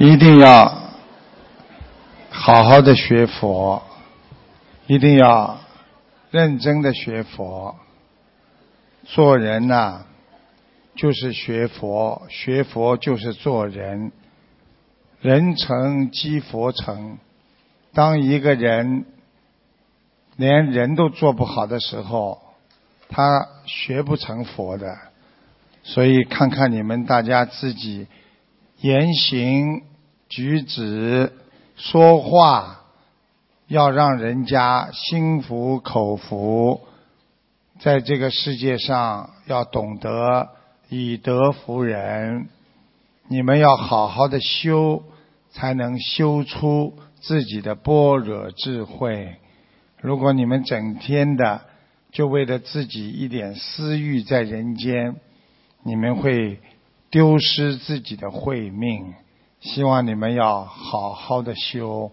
一定要好好的学佛，一定要认真的学佛。做人呐、就是学佛，学佛就是做人。人成即佛成。当一个人连人都做不好的时候，他学不成佛的。所以看看你们大家自己言行举止、说话，要让人家心服口服。在这个世界上，要懂得以德服人。你们要好好的修，才能修出自己的般若智慧。如果你们整天的就为了自己一点私欲在人间，你们会丢失自己的慧命。希望你们要好好的修，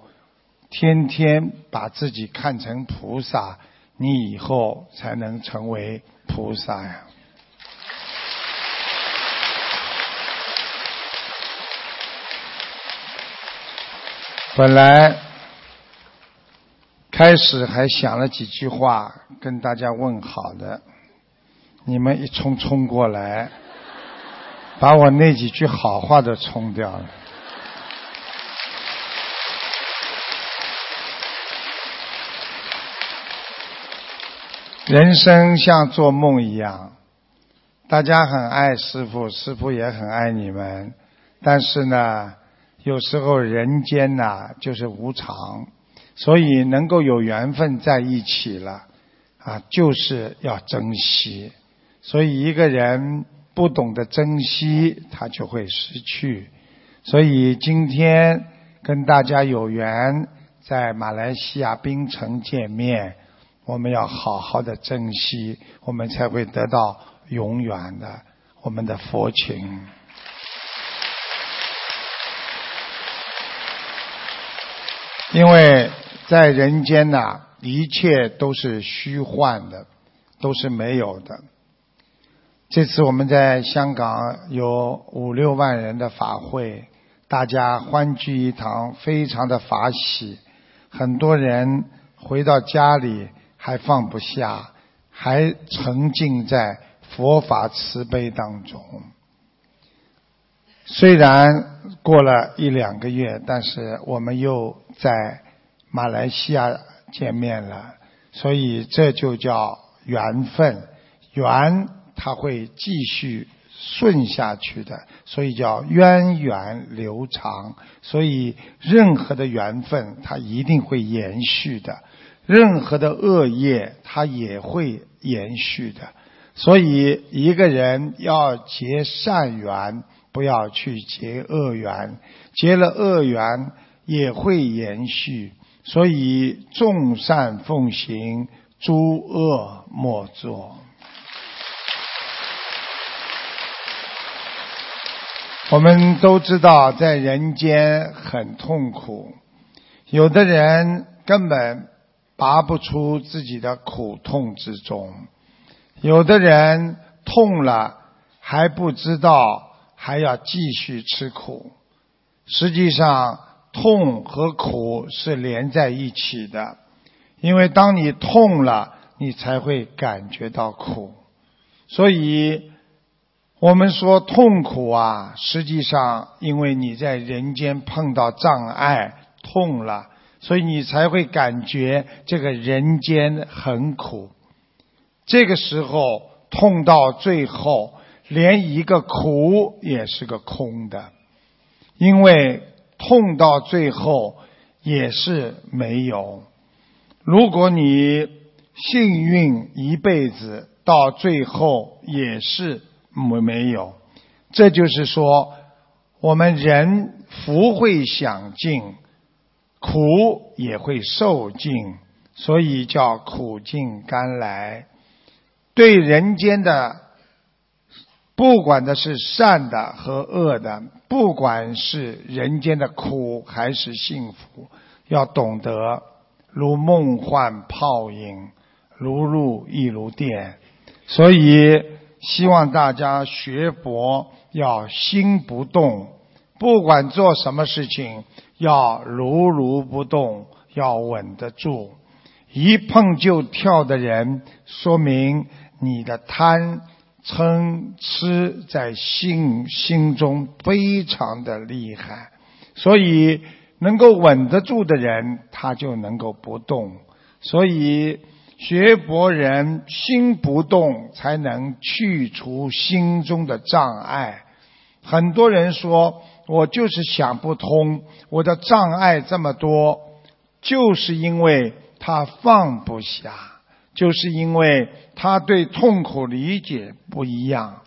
天天把自己看成菩萨，你以后才能成为菩萨呀。本来开始还想了几句话跟大家问好的，你们一冲冲过来，把我那几句好话都冲掉了。人生像做梦一样，大家很爱师傅，师傅也很爱你们，但是呢，有时候人间呐、就是无常，所以能够有缘分在一起了，啊，就是要珍惜。所以一个人不懂得珍惜，他就会失去。所以今天跟大家有缘在马来西亚槟城见面，我们要好好的珍惜，我们才会得到永远的我们的佛情。因为在人间呐、一切都是虚幻的，都是没有的。这次我们在香港有五六万人的法会，大家欢聚一堂，非常的法喜。很多人回到家里还放不下，还沉浸在佛法慈悲当中。虽然过了一两个月，但是我们又在马来西亚见面了，所以这就叫缘分。缘它会继续顺下去的，所以叫源远流长。所以任何的缘分，它一定会延续的；任何的恶业，它也会延续的。所以一个人要结善缘，不要去结恶缘，结了恶缘也会延续。所以众善奉行，诸恶莫作。我们都知道，在人间很痛苦，有的人根本拔不出自己的苦痛之中，有的人痛了还不知道，还要继续吃苦。实际上，痛和苦是连在一起的，因为当你痛了，你才会感觉到苦。所以，我们说痛苦啊，实际上因为你在人间碰到障碍，痛了，所以你才会感觉这个人间很苦。这个时候痛到最后，连一个苦也是个空的，因为痛到最后也是没有。如果你幸运一辈子，到最后也是没没有。这就是说，我们人福会享尽，苦也会受尽，所以叫苦尽甘来。对人间的，不管的是善的和恶的，不管是人间的苦还是幸福，要懂得如梦幻泡影，如露亦如电。所以希望大家学佛要心不动，不管做什么事情，要如如不动，要稳得住。一碰就跳的人，说明你的贪嗔痴在心心中非常的厉害。所以，能够稳得住的人，他就能够不动。所以。学佛人心不动，才能去除心中的障碍。很多人说，我就是想不通，我的障碍这么多，就是因为他放不下，就是因为他对痛苦理解不一样。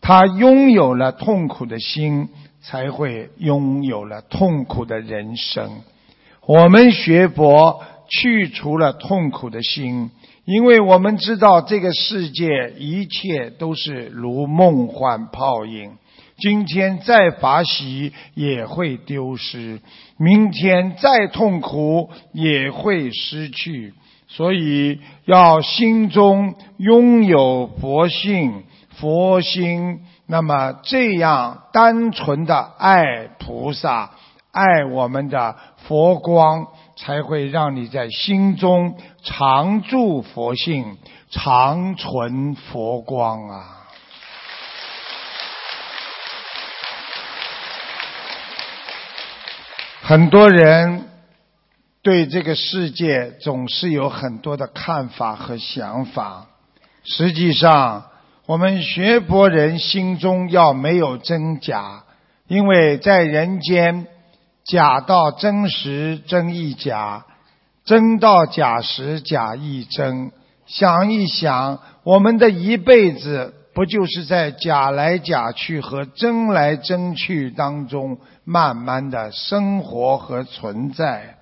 他拥有了痛苦的心，才会拥有了痛苦的人生。我们学佛。去除了痛苦的心，因为我们知道这个世界一切都是如梦幻泡影。今天再法喜也会丢失，明天再痛苦也会失去。所以要心中拥有佛性、佛心，那么这样单纯的爱菩萨、爱我们的佛光。才会让你在心中常住佛性，常存佛光啊！很多人对这个世界总是有很多的看法和想法。实际上，我们学佛人心中要没有真假，因为在人间。假到真时，真亦假；真到假时，假亦真。想一想，我们的一辈子不就是在假来假去和真来真去当中慢慢的生活和存在？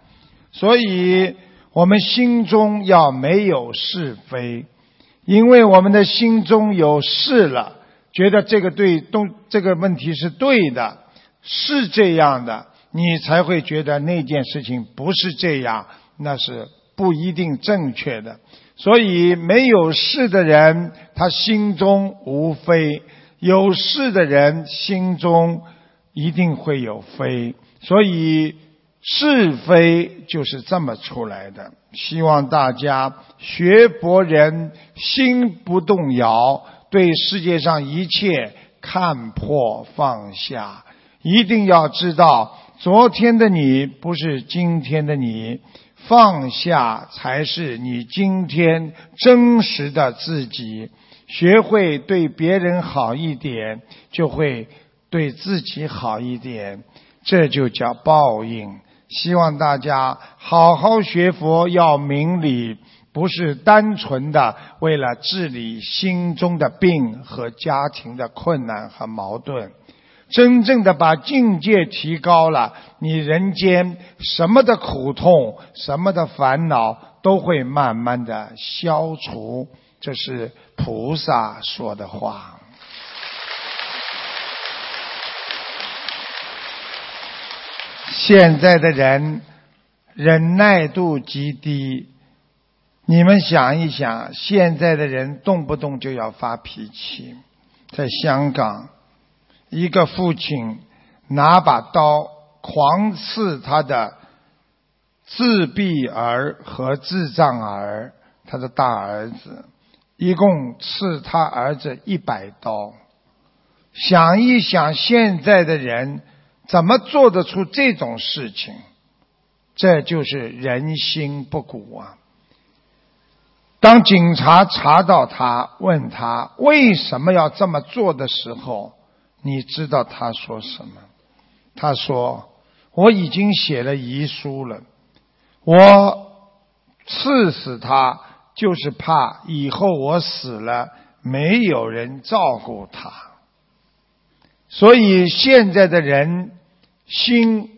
所以，我们心中要没有是非，因为我们的心中有是了，觉得这个对东这个问题是对的，是这样的。你才会觉得那件事情不是这样，那是不一定正确的。所以没有事的人，他心中无非；有事的人心中一定会有非。所以是非就是这么出来的。希望大家学佛人心不动摇，对世界上一切看破放下，一定要知道。昨天的你不是今天的你，放下才是你今天真实的自己。学会对别人好一点，就会对自己好一点，这就叫报应。希望大家好好学佛，要明理，不是单纯的为了治理心中的病和家庭的困难和矛盾。真正的把境界提高了，你人间什么的苦痛、什么的烦恼都会慢慢的消除。这是菩萨说的话。现在的人忍耐度极低，你们想一想，现在的人动不动就要发脾气，在香港。一个父亲拿把刀狂刺他的自闭儿和智障儿，他的大儿子，一共刺他儿子一百刀。想一想，现在的人怎么做得出这种事情？这就是人心不古啊！当警察查到他，问他为什么要这么做的时候，你知道他说什么？他说：“我已经写了遗书了，我刺死他，就是怕以后我死了没有人照顾他。所以现在的人心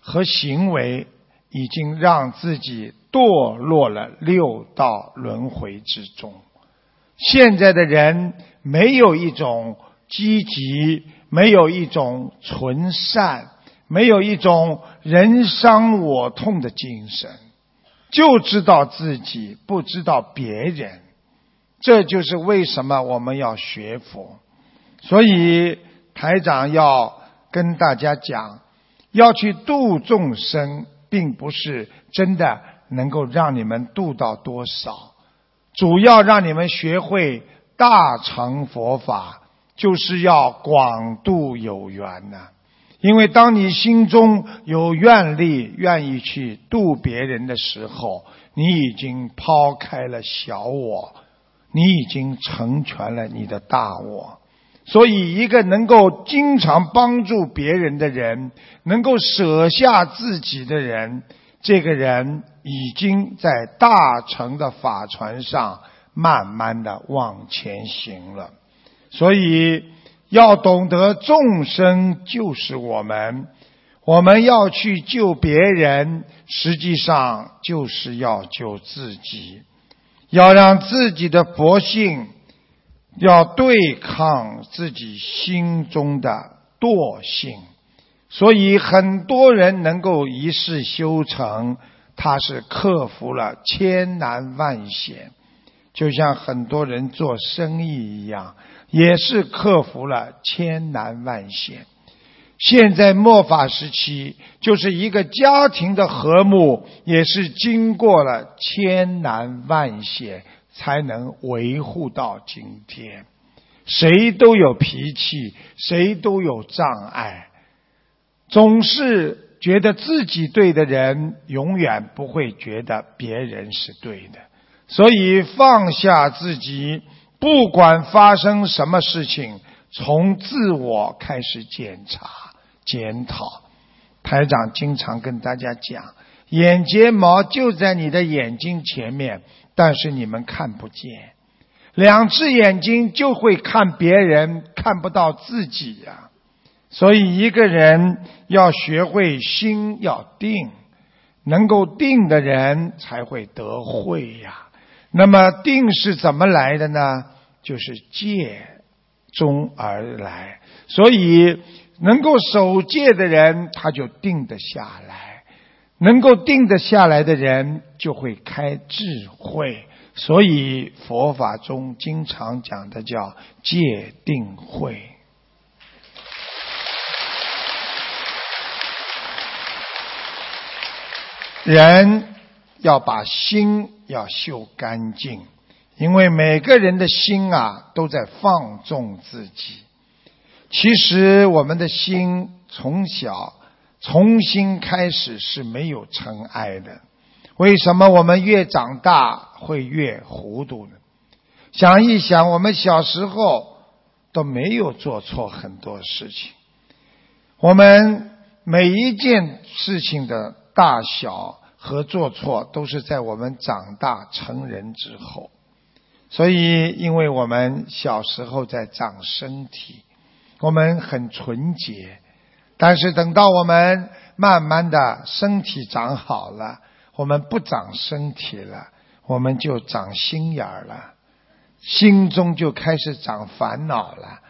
和行为已经让自己堕落了六道轮回之中。现在的人没有一种。”积极，没有一种纯善，没有一种人伤我痛的精神，就知道自己，不知道别人。这就是为什么我们要学佛。所以台长要跟大家讲，要去度众生，并不是真的能够让你们度到多少，主要让你们学会大乘佛法，就是要广度有缘呐。因为当你心中有愿力，愿意去度别人的时候，你已经抛开了小我，你已经成全了你的大我。所以，一个能够经常帮助别人的人，能够舍下自己的人，这个人已经在大乘的法船上慢慢的往前行了。所以。要懂得众生就是我们，我们要去救别人，实际上就是要救自己，要让自己的佛性，要对抗自己心中的惰性。所以很多人能够一世修成，他是克服了千难万险，就像很多人做生意一样。也是克服了千难万险。现在末法时期，就是一个家庭的和睦，也是经过了千难万险才能维护到今天。谁都有脾气，谁都有障碍，总是觉得自己对的人，永远不会觉得别人是对的。所以放下自己。不管发生什么事情，从自我开始检查、检讨。台长经常跟大家讲，眼睫毛就在你的眼睛前面，但是你们看不见。两只眼睛就会看别人，看不到自己呀。所以一个人要学会心要定，能够定的人才会得慧呀。那么定是怎么来的呢？就是戒中而来，所以能够守戒的人，他就定得下来；能够定得下来的人，就会开智慧。所以佛法中经常讲的叫戒定慧。人要把心要修干净。因为每个人的心啊都在放纵自己，其实我们的心从小从心开始是没有尘埃的。为什么我们越长大会越糊涂呢？想一想，我们小时候都没有做错很多事情，我们每一件事情的大小和做错都是在我们长大成人之后。所以，因为我们小时候在长身体，我们很纯洁。但是等到我们慢慢的身体长好了，我们不长身体了，我们就长心眼儿了，心中就开始长烦恼了。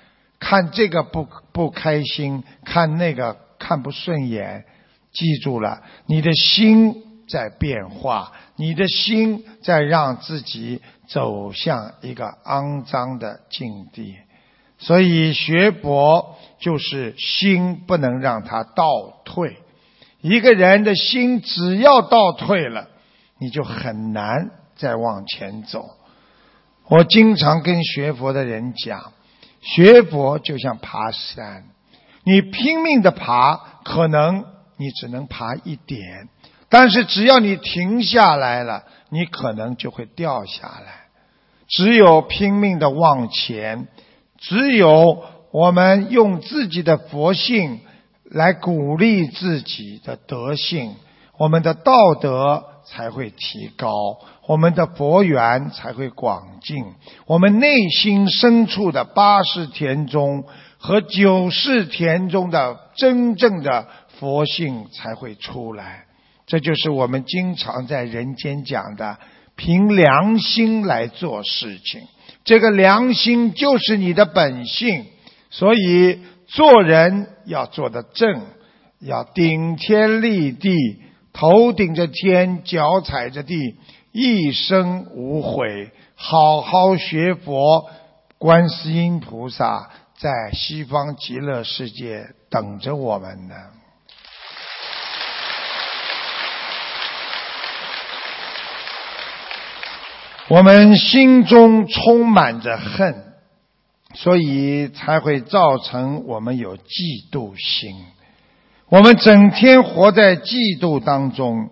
看这个不不开心，看那个看不顺眼。记住了，你的心。在变化，你的心在让自己走向一个肮脏的境地，所以学佛就是心不能让它倒退。一个人的心只要倒退了，你就很难再往前走。我经常跟学佛的人讲，学佛就像爬山，你拼命的爬，可能你只能爬一点。但是只要你停下来了，你可能就会掉下来。只有拼命的往前，只有我们用自己的佛性来鼓励自己的德性，我们的道德才会提高，我们的佛缘才会广进，我们内心深处的八世田中和九世田中的真正的佛性才会出来。这就是我们经常在人间讲的，凭良心来做事情。这个良心就是你的本性，所以做人要做得正，要顶天立地，头顶着天，脚踩着地，一生无悔，好好学佛。观世音菩萨在西方极乐世界等着我们呢。我们心中充满着恨，所以才会造成我们有嫉妒心。我们整天活在嫉妒当中，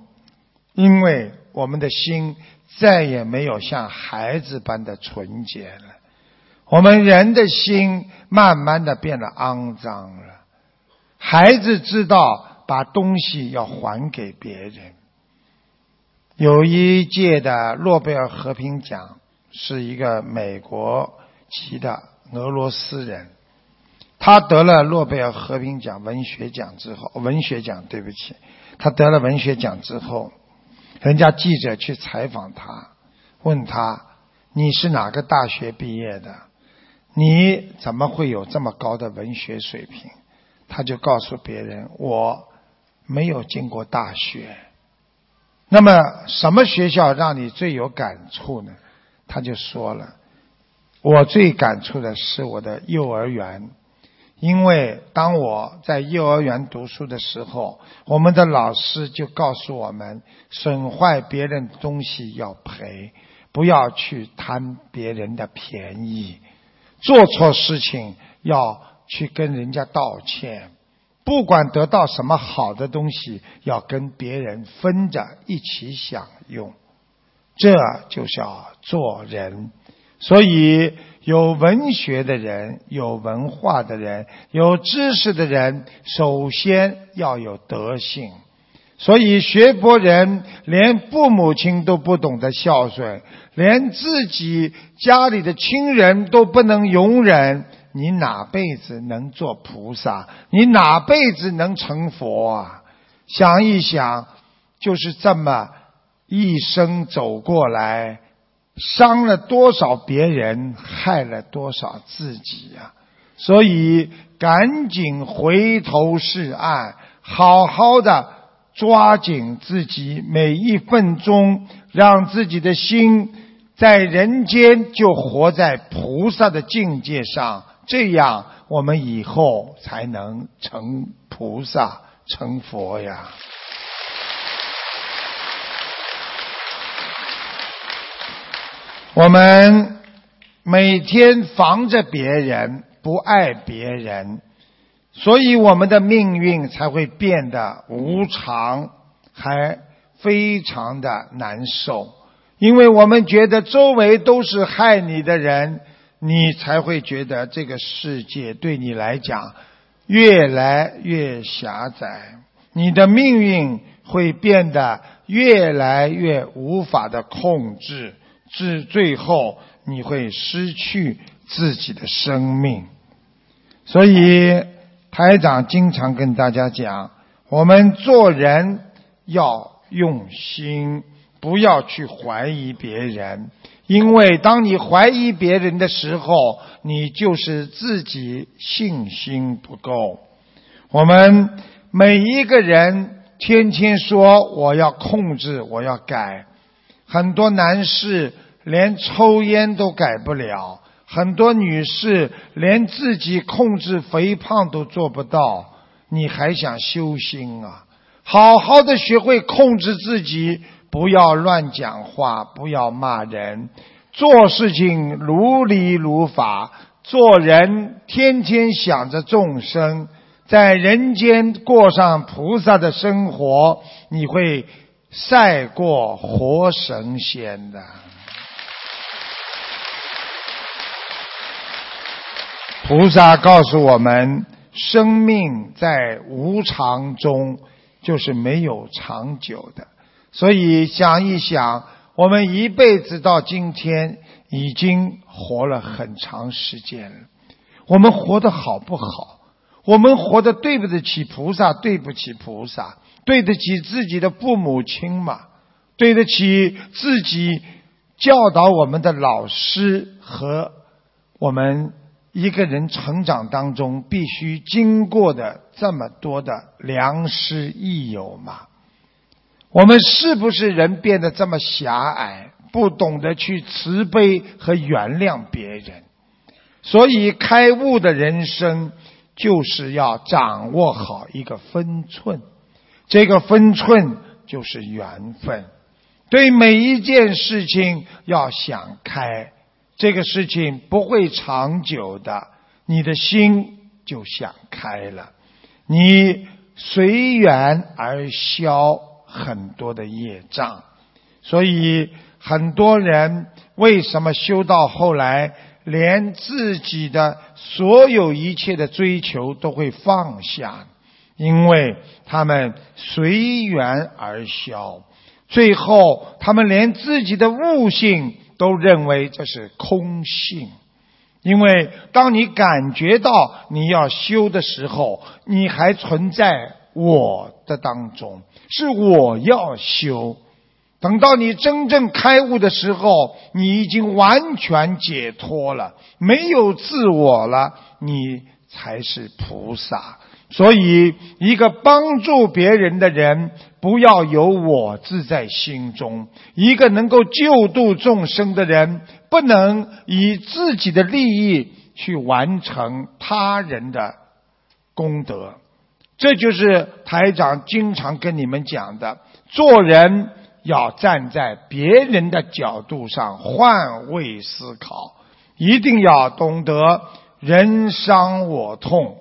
因为我们的心再也没有像孩子般的纯洁了。我们人的心慢慢的变得肮脏了。孩子知道把东西要还给别人。有一届的诺贝尔和平奖是一个美国籍的俄罗斯人，他得了诺贝尔和平奖文学奖之后，文学奖对不起，他得了文学奖之后，人家记者去采访他，问他你是哪个大学毕业的？你怎么会有这么高的文学水平？他就告诉别人我没有进过大学。那么，什么学校让你最有感触呢？他就说了，我最感触的是我的幼儿园，因为当我在幼儿园读书的时候，我们的老师就告诉我们，损坏别人东西要赔，不要去贪别人的便宜，做错事情要去跟人家道歉。不管得到什么好的东西，要跟别人分着一起享用，这就叫做人。所以，有文学的人、有文化的人、有知识的人，首先要有德性。所以，学博人连父母亲都不懂得孝顺，连自己家里的亲人都不能容忍。你哪辈子能做菩萨？你哪辈子能成佛啊？想一想，就是这么一生走过来，伤了多少别人，害了多少自己呀！所以赶紧回头是岸，好好的抓紧自己每一分钟，让自己的心在人间就活在菩萨的境界上。这样，我们以后才能成菩萨、成佛呀。我们每天防着别人，不爱别人，所以我们的命运才会变得无常，还非常的难受。因为我们觉得周围都是害你的人。你才会觉得这个世界对你来讲越来越狭窄，你的命运会变得越来越无法的控制，至最后你会失去自己的生命。所以台长经常跟大家讲，我们做人要用心，不要去怀疑别人。因为当你怀疑别人的时候，你就是自己信心不够。我们每一个人天天说我要控制，我要改，很多男士连抽烟都改不了，很多女士连自己控制肥胖都做不到，你还想修心啊？好好的学会控制自己。不要乱讲话，不要骂人，做事情如理如法，做人天天想着众生，在人间过上菩萨的生活，你会赛过活神仙的。菩萨告诉我们，生命在无常中，就是没有长久的。所以想一想，我们一辈子到今天已经活了很长时间了。我们活得好不好？我们活得对不得起菩萨？对不起菩萨？对得起自己的父母亲吗？对得起自己教导我们的老师和我们一个人成长当中必须经过的这么多的良师益友吗？我们是不是人变得这么狭隘，不懂得去慈悲和原谅别人？所以开悟的人生就是要掌握好一个分寸，这个分寸就是缘分。对每一件事情要想开，这个事情不会长久的，你的心就想开了，你随缘而消很多的业障。所以很多人为什么修到后来，连自己的所有一切的追求都会放下，因为他们随缘而消。最后，他们连自己的悟性都认为这是空性，因为当你感觉到你要修的时候，你还存在我的当中，是我要修。等到你真正开悟的时候，你已经完全解脱了，没有自我了，你才是菩萨。所以，一个帮助别人的人，不要有我字在心中；一个能够救度众生的人，不能以自己的利益去完成他人的功德。这就是台长经常跟你们讲的：做人要站在别人的角度上换位思考，一定要懂得人伤我痛。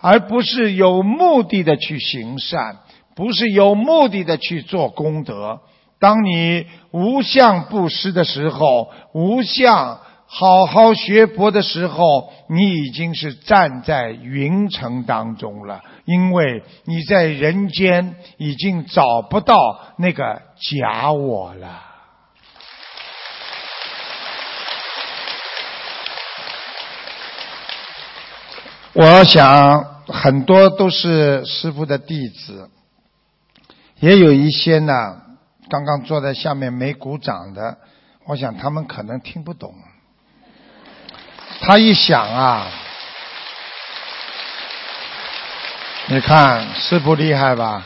而不是有目的的去行善，不是有目的的去做功德。当你无相布施的时候，无相好好学佛的时候，你已经是站在云层当中了，因为你在人间已经找不到那个假我了。我想很多都是师傅的弟子，也有一些呢，刚刚坐在下面没鼓掌的，我想他们可能听不懂。他一想啊，你看师傅厉害吧？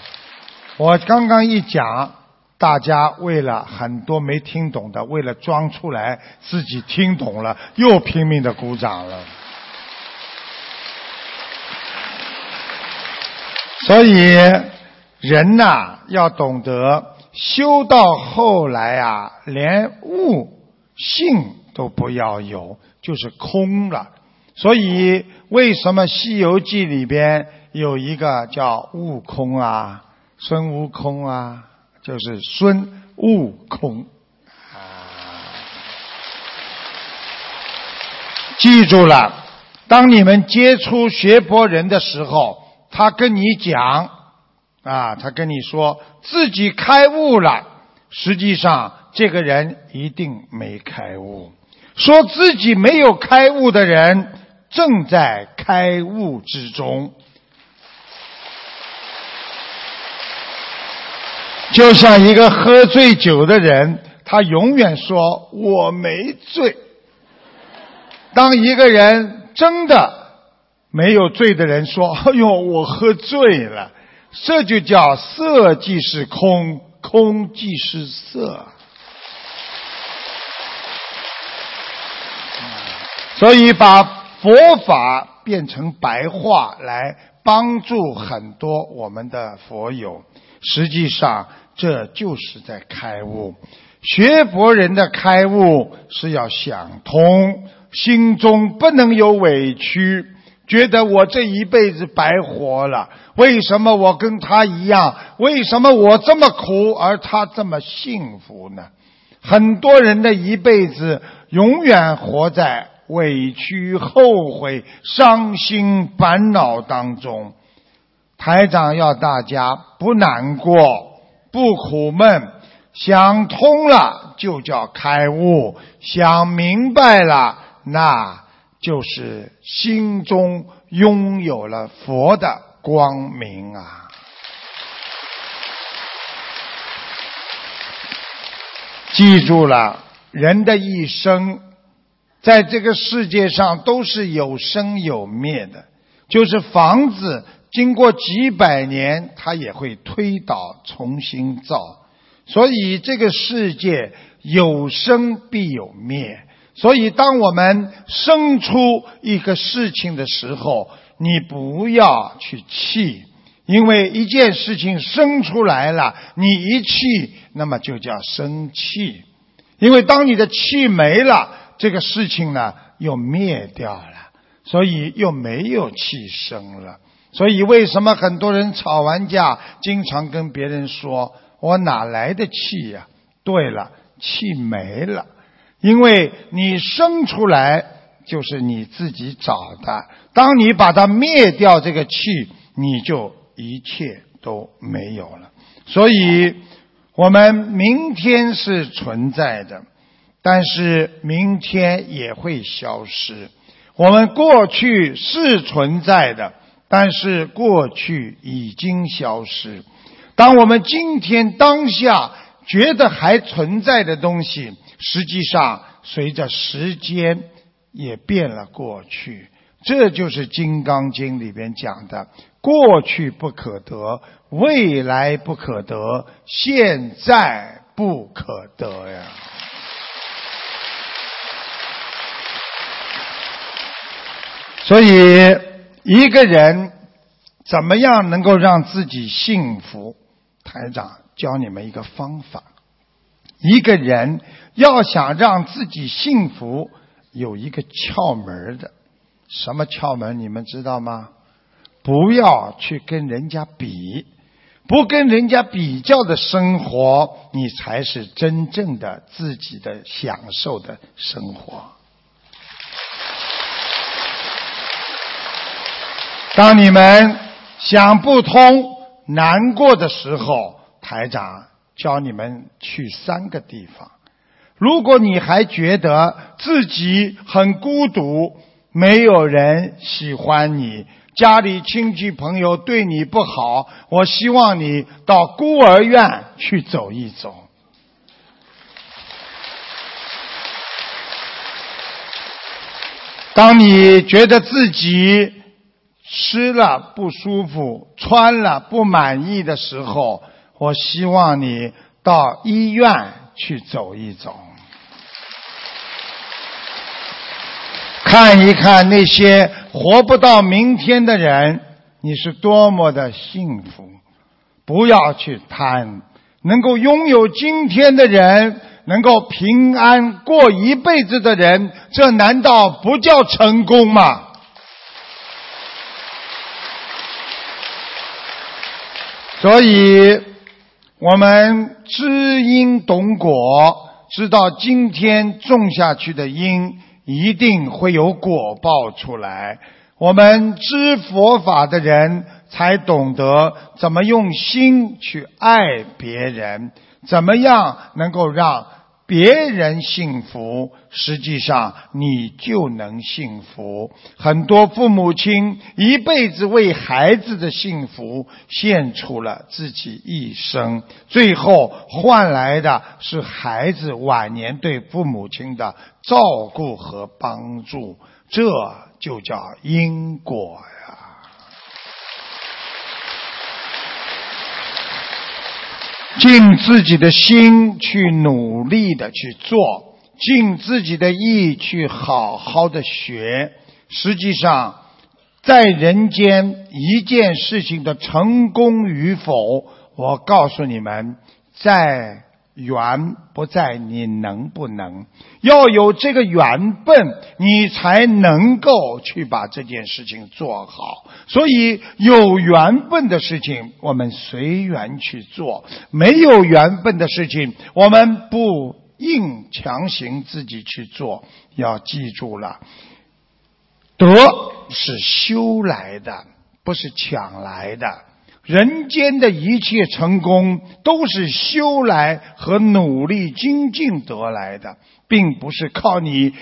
我刚刚一讲，大家为了很多没听懂的，为了装出来自己听懂了，又拼命的鼓掌了。所以，人呐要懂得修到后来啊，连悟性都不要有，就是空了。所以，为什么《西游记》里边有一个叫悟空啊，孙悟空啊，就是孙悟空。记住了，当你们接触学佛人的时候。他跟你讲，啊，他跟你说自己开悟了，实际上这个人一定没开悟。说自己没有开悟的人，正在开悟之中。就像一个喝醉酒的人，他永远说我没醉。当一个人真的。没有醉的人说：“哎呦，我喝醉了。”这就叫色即是空，空即是色。所以把佛法变成白话来帮助很多我们的佛友，实际上这就是在开悟。学佛人的开悟是要想通，心中不能有委屈。觉得我这一辈子白活了，为什么我跟他一样？为什么我这么苦，而他这么幸福呢？很多人的一辈子永远活在委屈、后悔、伤心、烦恼当中。台长要大家不难过、不苦闷，想通了就叫开悟，想明白了那。就是心中拥有了佛的光明啊！记住了，人的一生在这个世界上都是有生有灭的，就是房子经过几百年，它也会推倒重新造，所以这个世界有生必有灭。所以，当我们生出一个事情的时候，你不要去气，因为一件事情生出来了，你一气，那么就叫生气。因为当你的气没了，这个事情呢又灭掉了，所以又没有气生了。所以为什么很多人吵完架，经常跟别人说：“我哪来的气呀？”对了，气没了，因为你生出来就是你自己找的。当你把它灭掉，这个气你就一切都没有了。所以，我们明天是存在的，但是明天也会消失。我们过去是存在的，但是过去已经消失。当我们今天当下。觉得还存在的东西，实际上随着时间也变了过去。这就是《金刚经》里边讲的：过去不可得，未来不可得，现在不可得呀。所以，一个人怎么样能够让自己幸福？台长。教你们一个方法：一个人要想让自己幸福，有一个窍门的。什么窍门？你们知道吗？不要去跟人家比，不跟人家比较的生活，你才是真正的自己的享受的生活。当你们想不通、难过的时候，台长教你们去三个地方。如果你还觉得自己很孤独，没有人喜欢你，家里亲戚朋友对你不好，我希望你到孤儿院去走一走。当你觉得自己吃了不舒服、穿了不满意的时候，我希望你到医院去走一走，看一看那些活不到明天的人，你是多么的幸福。不要去贪，能够拥有今天的人，能够平安过一辈子的人，这难道不叫成功吗？所以。我们知因懂果，知道今天种下去的因一定会有果报出来。我们知佛法的人才懂得怎么用心去爱别人，怎么样能够让。别人幸福，实际上你就能幸福。很多父母亲一辈子为孩子的幸福献出了自己一生，最后换来的是孩子晚年对父母亲的照顾和帮助。这就叫因果。尽自己的心去努力的去做，尽自己的意去好好的学。实际上，在人间一件事情的成功与否，我告诉你们，在。缘不在你能不能，要有这个缘分，你才能够去把这件事情做好。所以有缘分的事情，我们随缘去做；没有缘分的事情，我们不硬强行自己去做。要记住了，德是修来的，不是抢来的。人间的一切成功都是修来和努力精进得来的，并不是靠你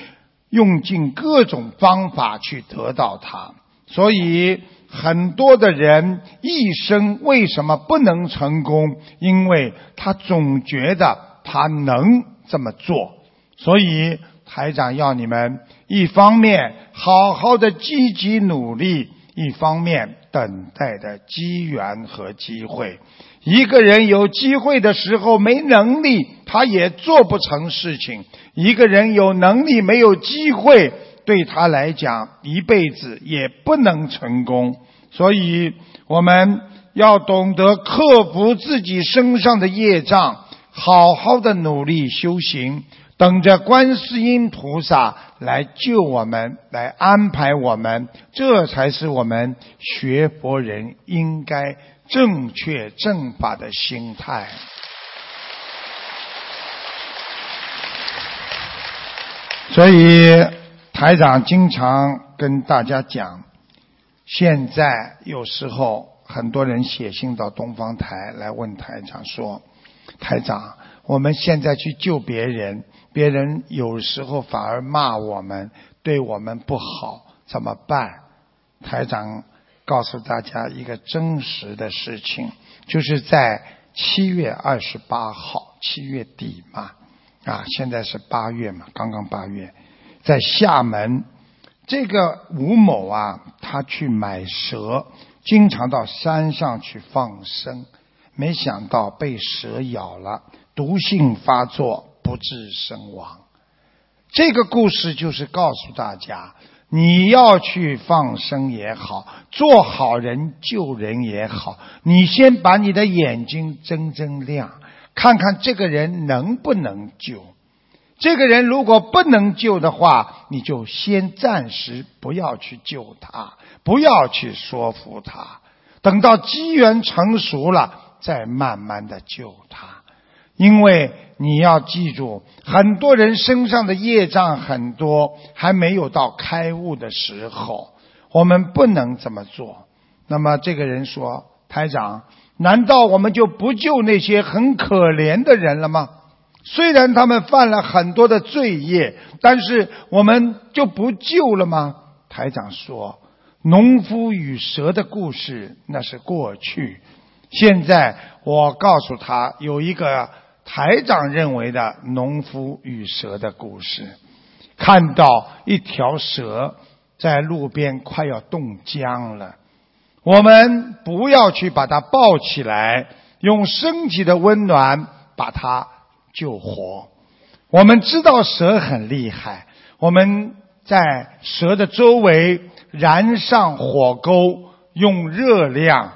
用尽各种方法去得到它。所以，很多的人一生为什么不能成功？因为他总觉得他能这么做。所以，台长要你们一方面好好的积极努力。一方面等待的机缘和机会，一个人有机会的时候没能力，他也做不成事情；一个人有能力没有机会，对他来讲一辈子也不能成功。所以，我们要懂得克服自己身上的业障，好好的努力修行，等着观世音菩萨来救我们，来安排我们。这才是我们学佛人应该正确正法的心态。所以，台长经常跟大家讲，现在有时候很多人写信到东方台来问台长说：“台长，我们现在去救别人，别人有时候反而骂我们，对我们不好，怎么办？”台长告诉大家一个真实的事情，就是在七月二十八号，七月底嘛。啊，现在是八月嘛，刚刚八月，在厦门，这个吴某啊，他去买蛇，经常到山上去放生，没想到被蛇咬了，毒性发作，不治身亡。这个故事就是告诉大家，你要去放生也好，做好人救人也好，你先把你的眼睛睁睁亮。看看这个人能不能救？这个人如果不能救的话，你就先暂时不要去救他，不要去说服他，等到机缘成熟了，再慢慢的救他。因为你要记住，很多人身上的业障很多，还没有到开悟的时候，我们不能这么做。那么这个人说：“台长。”难道我们就不救那些很可怜的人了吗？虽然他们犯了很多的罪业，但是我们就不救了吗？台长说：“农夫与蛇的故事那是过去，现在我告诉他有一个台长认为的农夫与蛇的故事。看到一条蛇在路边快要冻僵了。”我们不要去把它抱起来，用身体的温暖把它救活。我们知道蛇很厉害，我们在蛇的周围燃上火沟，用热量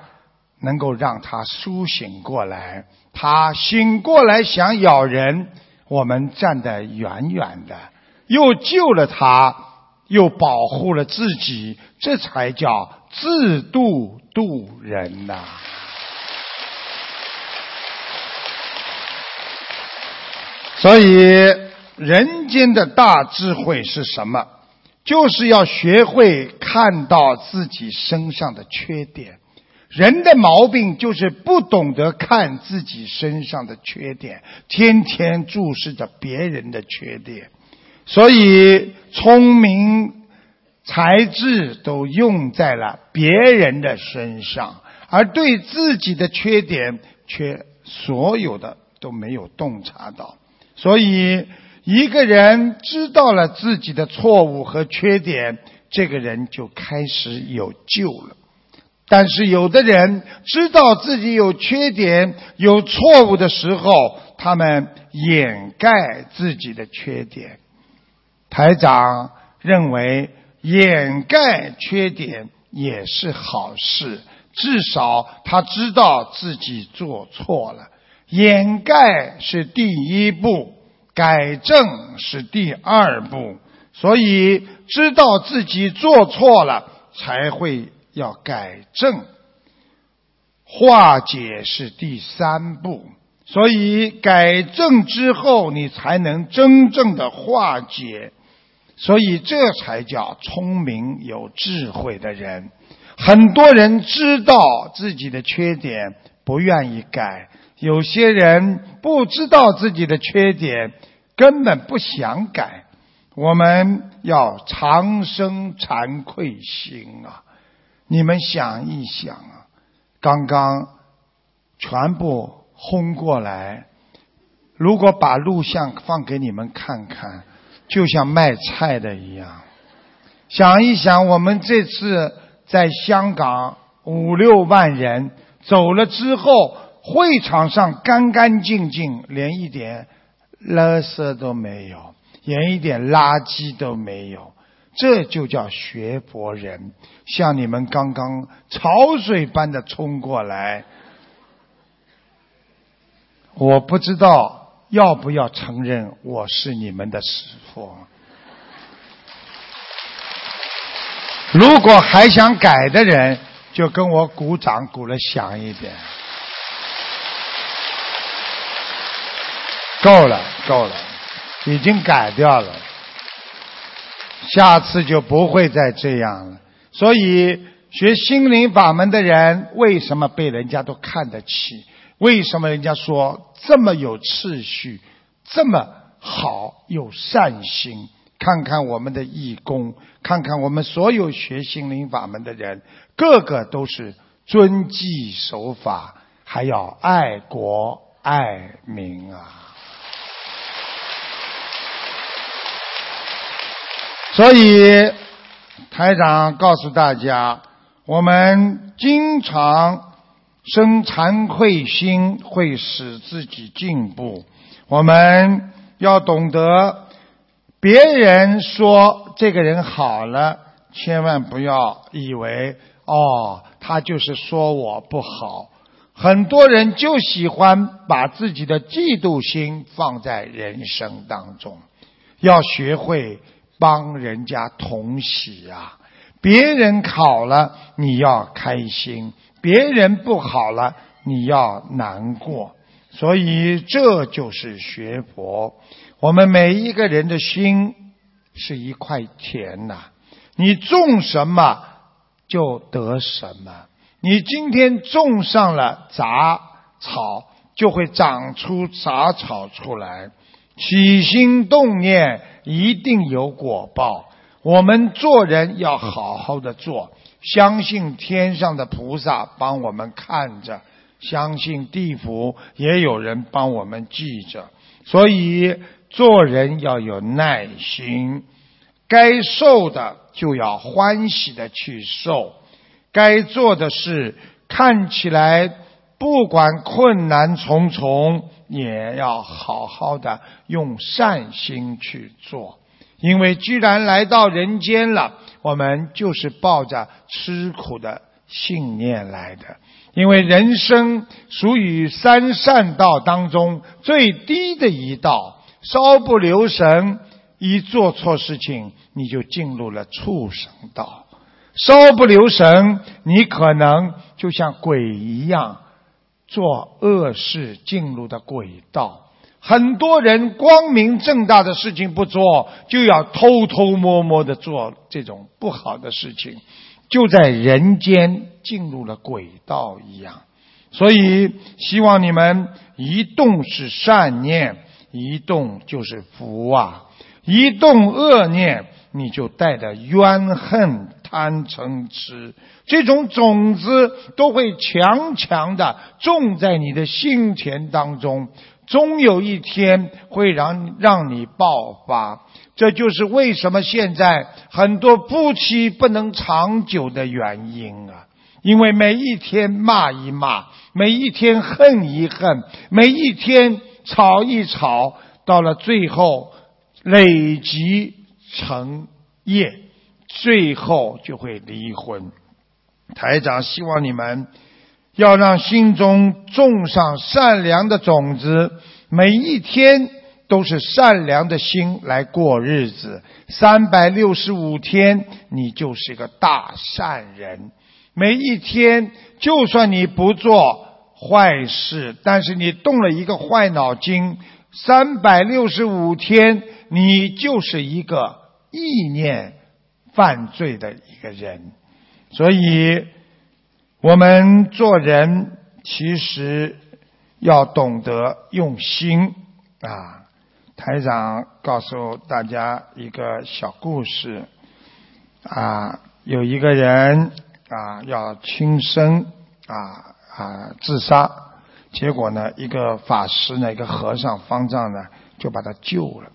能够让它苏醒过来。它醒过来想咬人，我们站得远远的，又救了它，又保护了自己，这才叫。自度度人呐，所以人间的大智慧是什么？就是要学会看到自己身上的缺点。人的毛病就是不懂得看自己身上的缺点，天天注视着别人的缺点。所以聪明。才智都用在了别人的身上，而对自己的缺点却所有的都没有洞察到。所以，一个人知道了自己的错误和缺点，这个人就开始有救了。但是，有的人知道自己有缺点、有错误的时候，他们掩盖自己的缺点。台长认为。掩盖缺点也是好事，至少他知道自己做错了。掩盖是第一步，改正是第二步。所以知道自己做错了，才会要改正。化解是第三步，所以改正之后，你才能真正的化解。所以，这才叫聪明有智慧的人。很多人知道自己的缺点，不愿意改；有些人不知道自己的缺点，根本不想改。我们要长生惭愧心啊！你们想一想啊，刚刚全部轰过来，如果把录像放给你们看看。就像卖菜的一样，想一想，我们这次在香港五六万人走了之后，会场上干干净净，连一点垃圾都没有，连一点垃圾都没有。这就叫学佛人。像你们刚刚潮水般的冲过来，我不知道要不要承认我是你们的师傅。如果还想改的人，就跟我鼓掌，鼓得响一点。够了，够了，已经改掉了，下次就不会再这样了。所以学心灵法门的人，为什么被人家都看得起？为什么人家说这么有秩序，这么好，有善心？看看我们的义工，看看我们所有学心灵法门的人，个个都是遵纪守法，还要爱国爱民啊！所以，台长告诉大家，我们经常生惭愧心，会使自己进步。我们要懂得，别人说这个人好了，千万不要以为哦，他就是说我不好。很多人就喜欢把自己的嫉妒心放在人生当中，要学会。帮人家同喜啊！别人好了，你要开心；别人不好了，你要难过。所以这就是学佛。我们每一个人的心是一块田呐，你种什么就得什么。你今天种上了杂草，就会长出杂草出来。起心动念一定有果报。我们做人要好好的做，相信天上的菩萨帮我们看着，相信地府也有人帮我们记着。所以做人要有耐心，该受的就要欢喜的去受，该做的事看起来不管困难重重。也要好好的用善心去做，因为既然来到人间了，我们就是抱着吃苦的信念来的。因为人生属于三善道当中最低的一道，稍不留神，一做错事情，你就进入了畜生道；稍不留神，你可能就像鬼一样。做恶事进入的轨道，很多人光明正大的事情不做，就要偷偷摸摸的做这种不好的事情，就在人间进入了轨道一样。所以希望你们一动是善念，一动就是福啊！一动恶念，你就带着怨恨。贪嗔痴这种种子都会强强的种在你的心田当中，终有一天会让让你爆发。这就是为什么现在很多夫妻不能长久的原因啊！因为每一天骂一骂，每一天恨一恨，每一天吵一吵，到了最后累积成业。最后就会离婚。台长希望你们要让心中种上善良的种子，每一天都是善良的心来过日子。三百六十五天，你就是一个大善人。每一天，就算你不做坏事，但是你动了一个坏脑筋，三百六十五天，你就是一个意念。犯罪的一个人，所以我们做人其实要懂得用心啊。台长告诉大家一个小故事啊，有一个人啊要轻生啊啊自杀，结果呢，一个法师呢，一个和尚方丈呢，就把他救了。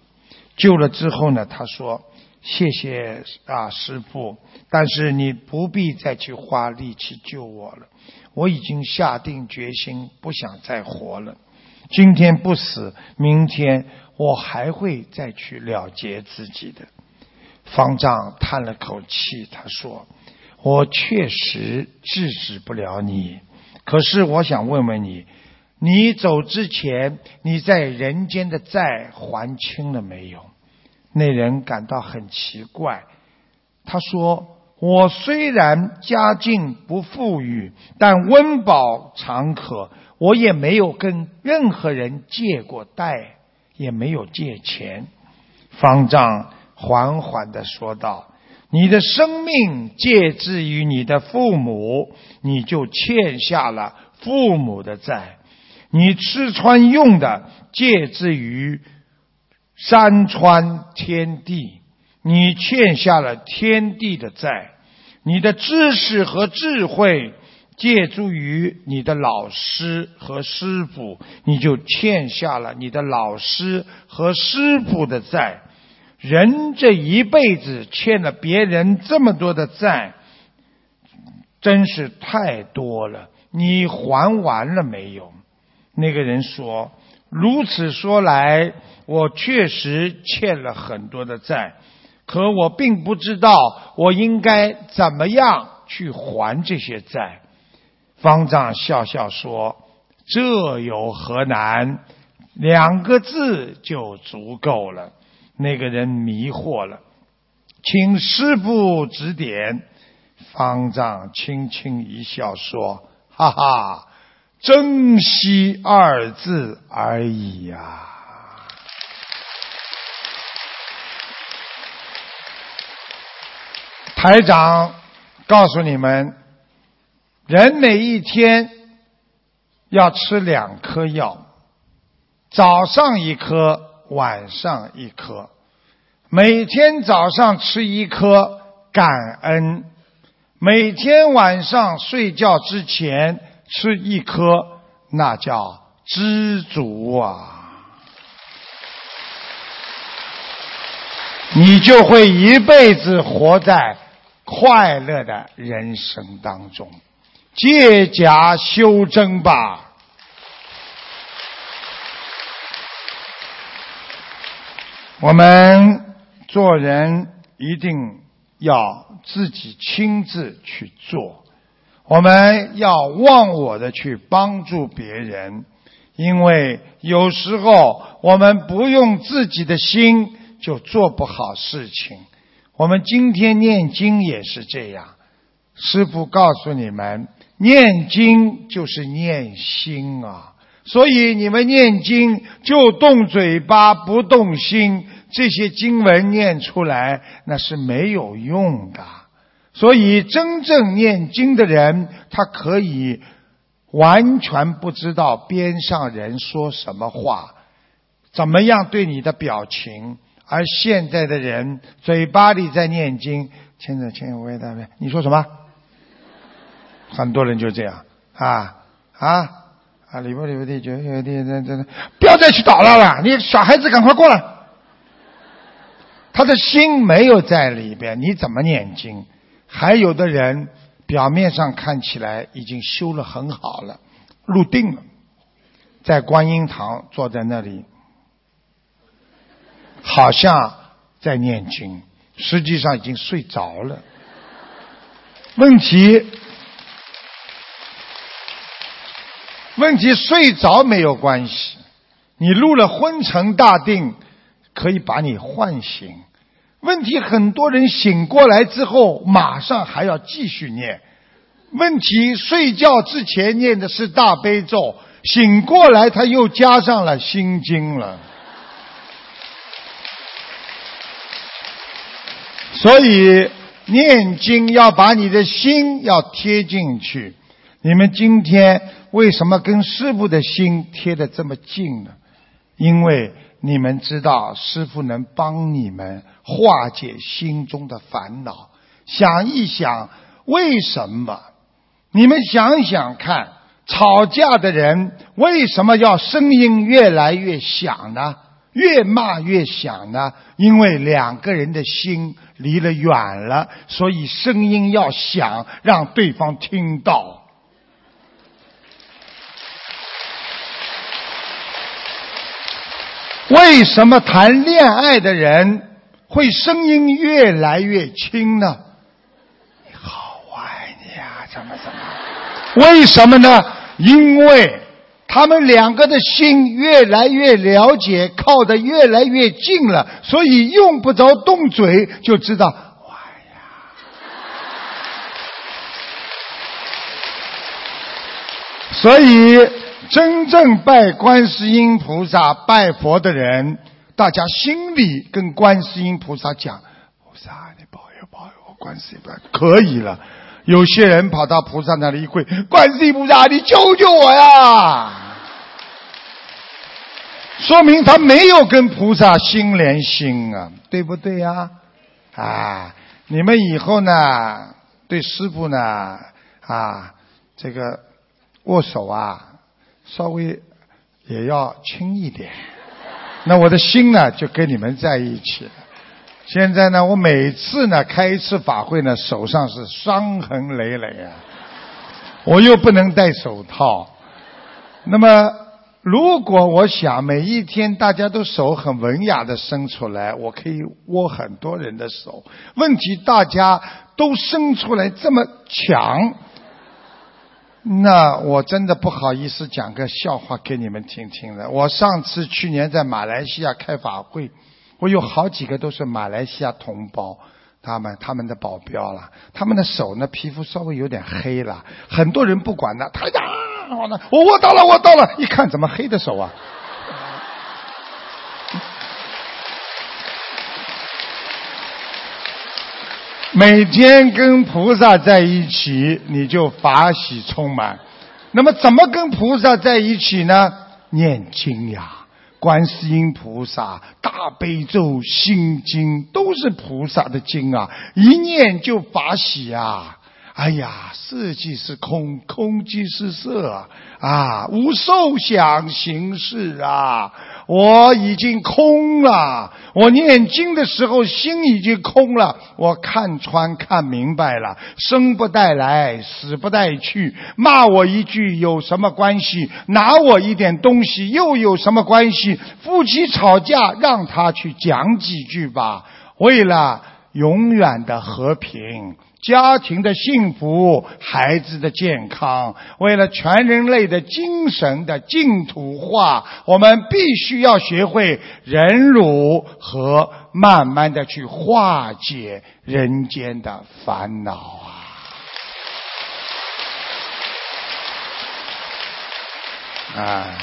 救了之后呢，他说。谢谢啊，师傅，但是你不必再去花力气救我了。我已经下定决心，不想再活了。今天不死，明天我还会再去了结自己的。方丈叹了口气，他说：“我确实制止不了你，可是我想问问你，你走之前，你在人间的债还清了没有？”那人感到很奇怪，他说：“我虽然家境不富裕，但温饱常可，我也没有跟任何人借过贷，也没有借钱。”方丈。缓缓的说道：“你的生命借之于你的父母，你就欠下了父母的债；你吃穿用的借之于山川天地，你欠下了天地的债；你的知识和智慧借助于你的老师和师傅，你就欠下了你的老师和师傅的债。”人这一辈子欠了别人这么多的债，真是太多了。你还完了没有？那个人说：“如此说来，我确实欠了很多的债，可我并不知道我应该怎么样去还这些债。”方丈笑笑说：“这有何难？两个字就足够了。”那个人迷惑了，请师傅指点。方丈轻轻一笑说：“哈哈，珍惜二字而已呀。”台长告诉你们，人每一天要吃两颗药，早上一颗。晚上一颗，每天早上吃一颗，感恩；每天晚上睡觉之前吃一颗，那叫知足啊！你就会一辈子活在快乐的人生当中。借假修真吧。我们做人一定要自己亲自去做，我们要忘我的去帮助别人，因为有时候我们不用自己的心就做不好事情。我们今天念经也是这样，师父告诉你们，念经就是念心啊。所以你们念经就动嘴巴不动心，这些经文念出来那是没有用的。所以真正念经的人，他可以完全不知道边上人说什么话，怎么样对你的表情。而现在的人嘴巴里在念经，亲着亲我也在念，你说什么？很多人就这样啊啊。啊，里边里边的就有点这这，不要再去捣乱了。你小孩子赶快过来，他的心没有在里边，你怎么念经？还有的人表面上看起来已经修了很好了，入定了，在观音堂坐在那里，好像在念经，实际上已经睡着了。问题。问题睡着没有关系，你入了昏沉大定，可以把你唤醒。问题很多人醒过来之后，马上还要继续念。问题睡觉之前念的是大悲咒，醒过来他又加上了心经了。所以念经要把你的心要贴进去。你们今天。为什么跟师傅的心贴得这么近呢？因为你们知道师傅能帮你们化解心中的烦恼。想一想，为什么？你们想想看，吵架的人为什么要声音越来越响呢？越骂越响呢？因为两个人的心离了远了，所以声音要响，让对方听到。为什么谈恋爱的人会声音越来越轻呢？你好爱你呀，怎么怎么？为什么呢？因为他们两个的心越来越了解，靠得越来越近了，所以用不着动嘴就知道。所以，真正拜观世音菩萨、拜佛的人，大家心里跟观世音菩萨讲：“菩萨，你保佑保佑我，观世音菩萨可以了。”有些人跑到菩萨那里一跪：“观世音菩萨，你救救我呀！”说明他没有跟菩萨心连心啊，对不对呀？啊，你们以后呢，对师傅呢，啊，这个。握手啊，稍微也要轻一点。那我的心呢，就跟你们在一起。现在呢，我每次呢开一次法会呢，手上是伤痕累累啊。我又不能戴手套。那么，如果我想每一天大家都手很文雅的伸出来，我可以握很多人的手。问题大家都伸出来这么强。那我真的不好意思讲个笑话给你们听听了。我上次去年在马来西亚开法会，我有好几个都是马来西亚同胞，他们他们的保镖了，他们的手呢皮肤稍微有点黑了，很多人不管的，他呀，我握到了，我到了，一看怎么黑的手啊？每天跟菩萨在一起，你就法喜充满。那么，怎么跟菩萨在一起呢？念经呀，观世音菩萨、大悲咒、心经都是菩萨的经啊，一念就法喜啊。哎呀，色即是空，空即是色啊！无受想行识啊！我已经空了。我念经的时候，心已经空了。我看穿、看明白了，生不带来，死不带去。骂我一句有什么关系？拿我一点东西又有什么关系？夫妻吵架，让他去讲几句吧。为了永远的和平。家庭的幸福，孩子的健康，为了全人类的精神的净土化，我们必须要学会忍辱和慢慢的去化解人间的烦恼啊！啊，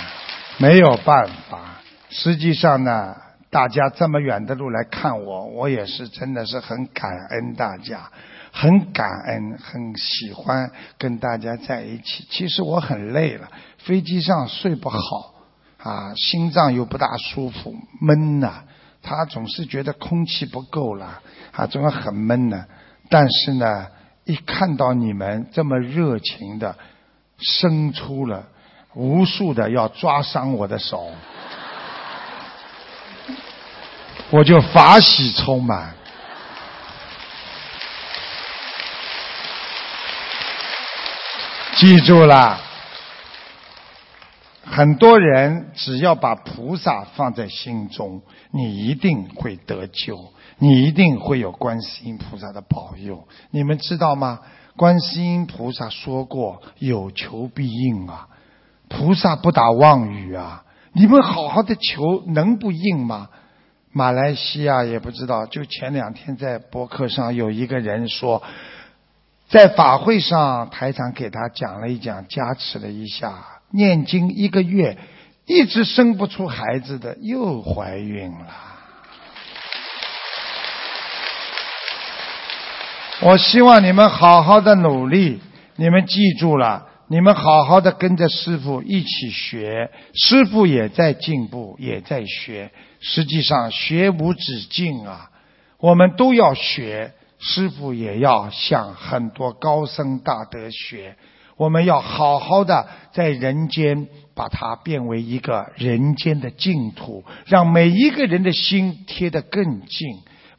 没有办法。实际上呢，大家这么远的路来看我，我也是真的是很感恩大家。很感恩，很喜欢跟大家在一起。其实我很累了，飞机上睡不好，啊，心脏又不大舒服，闷呐。他总是觉得空气不够了，啊，总是很闷呢。但是呢，一看到你们这么热情的伸出了无数的要抓伤我的手，我就法喜充满。记住了，很多人只要把菩萨放在心中，你一定会得救，你一定会有观世音菩萨的保佑。你们知道吗？观世音菩萨说过“有求必应”啊，菩萨不打妄语啊。你们好好的求，能不应吗？马来西亚也不知道，就前两天在博客上有一个人说。在法会上，台长给他讲了一讲，加持了一下，念经一个月，一直生不出孩子的，又怀孕了。我希望你们好好的努力，你们记住了，你们好好的跟着师傅一起学，师傅也在进步，也在学。实际上，学无止境啊，我们都要学。师傅也要向很多高僧大德学，我们要好好的在人间把它变为一个人间的净土，让每一个人的心贴得更近，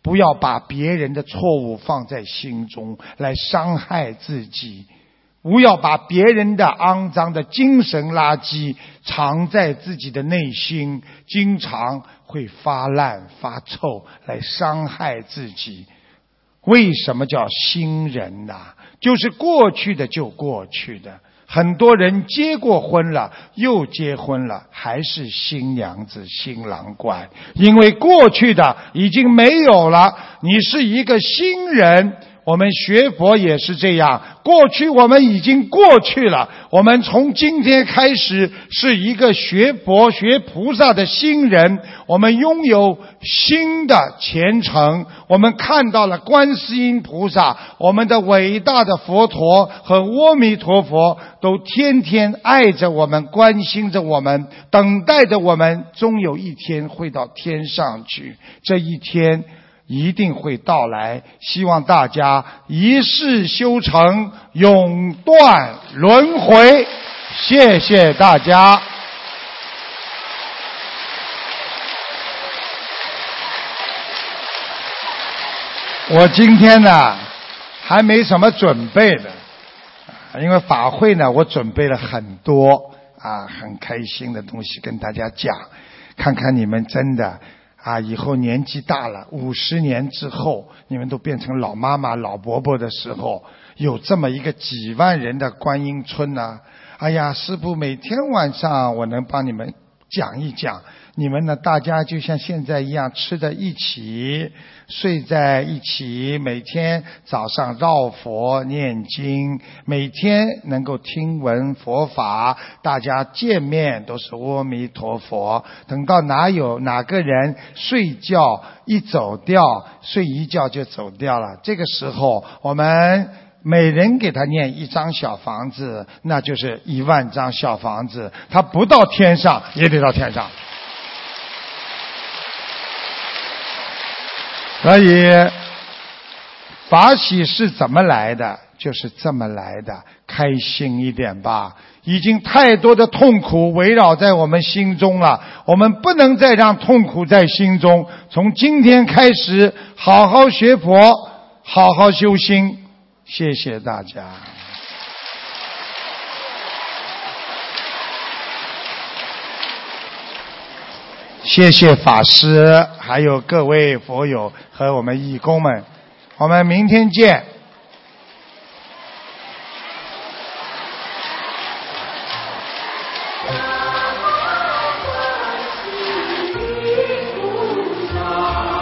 不要把别人的错误放在心中来伤害自己。不要把别人的肮脏的精神垃圾藏在自己的内心，经常会发烂发臭，来伤害自己。为什么叫新人呐？就是过去的就过去的。很多人结过婚了，又结婚了，还是新娘子新郎官，因为过去的已经没有了。你是一个新人。我们学佛也是这样，过去我们已经过去了，我们从今天开始是一个学佛学菩萨的新人，我们拥有新的前程，我们看到了观世音菩萨，我们的伟大的佛陀和阿弥陀佛都天天爱着我们，关心着我们，等待着我们，终有一天会到天上去，这一天。一定会到来，希望大家一世修成，永断轮回。谢谢大家。我今天呢，还没什么准备的，因为法会呢，我准备了很多啊，很开心的东西跟大家讲，看看你们真的。啊，以后年纪大了，五十年之后，你们都变成老妈妈、老伯伯的时候，有这么一个几万人的观音村呢？哎呀，师傅每天晚上我能帮你们讲一讲。你们呢？大家就像现在一样，吃在一起，睡在一起，每天早上绕佛念经，每天能够听闻佛法，大家见面都是阿弥陀佛。等到哪有哪个人睡觉一走掉，睡一觉就走掉了，这个时候我们每人给他念一张小房子，那就是一万张小房子，他不到天上也得到天上。所以，法喜是怎么来的？就是这么来的。开心一点吧，已经太多的痛苦围绕在我们心中了，我们不能再让痛苦在心中。从今天开始，好好学佛，好好修心。谢谢大家。谢谢法师，还有各位佛友和我们义工们，我们明天见。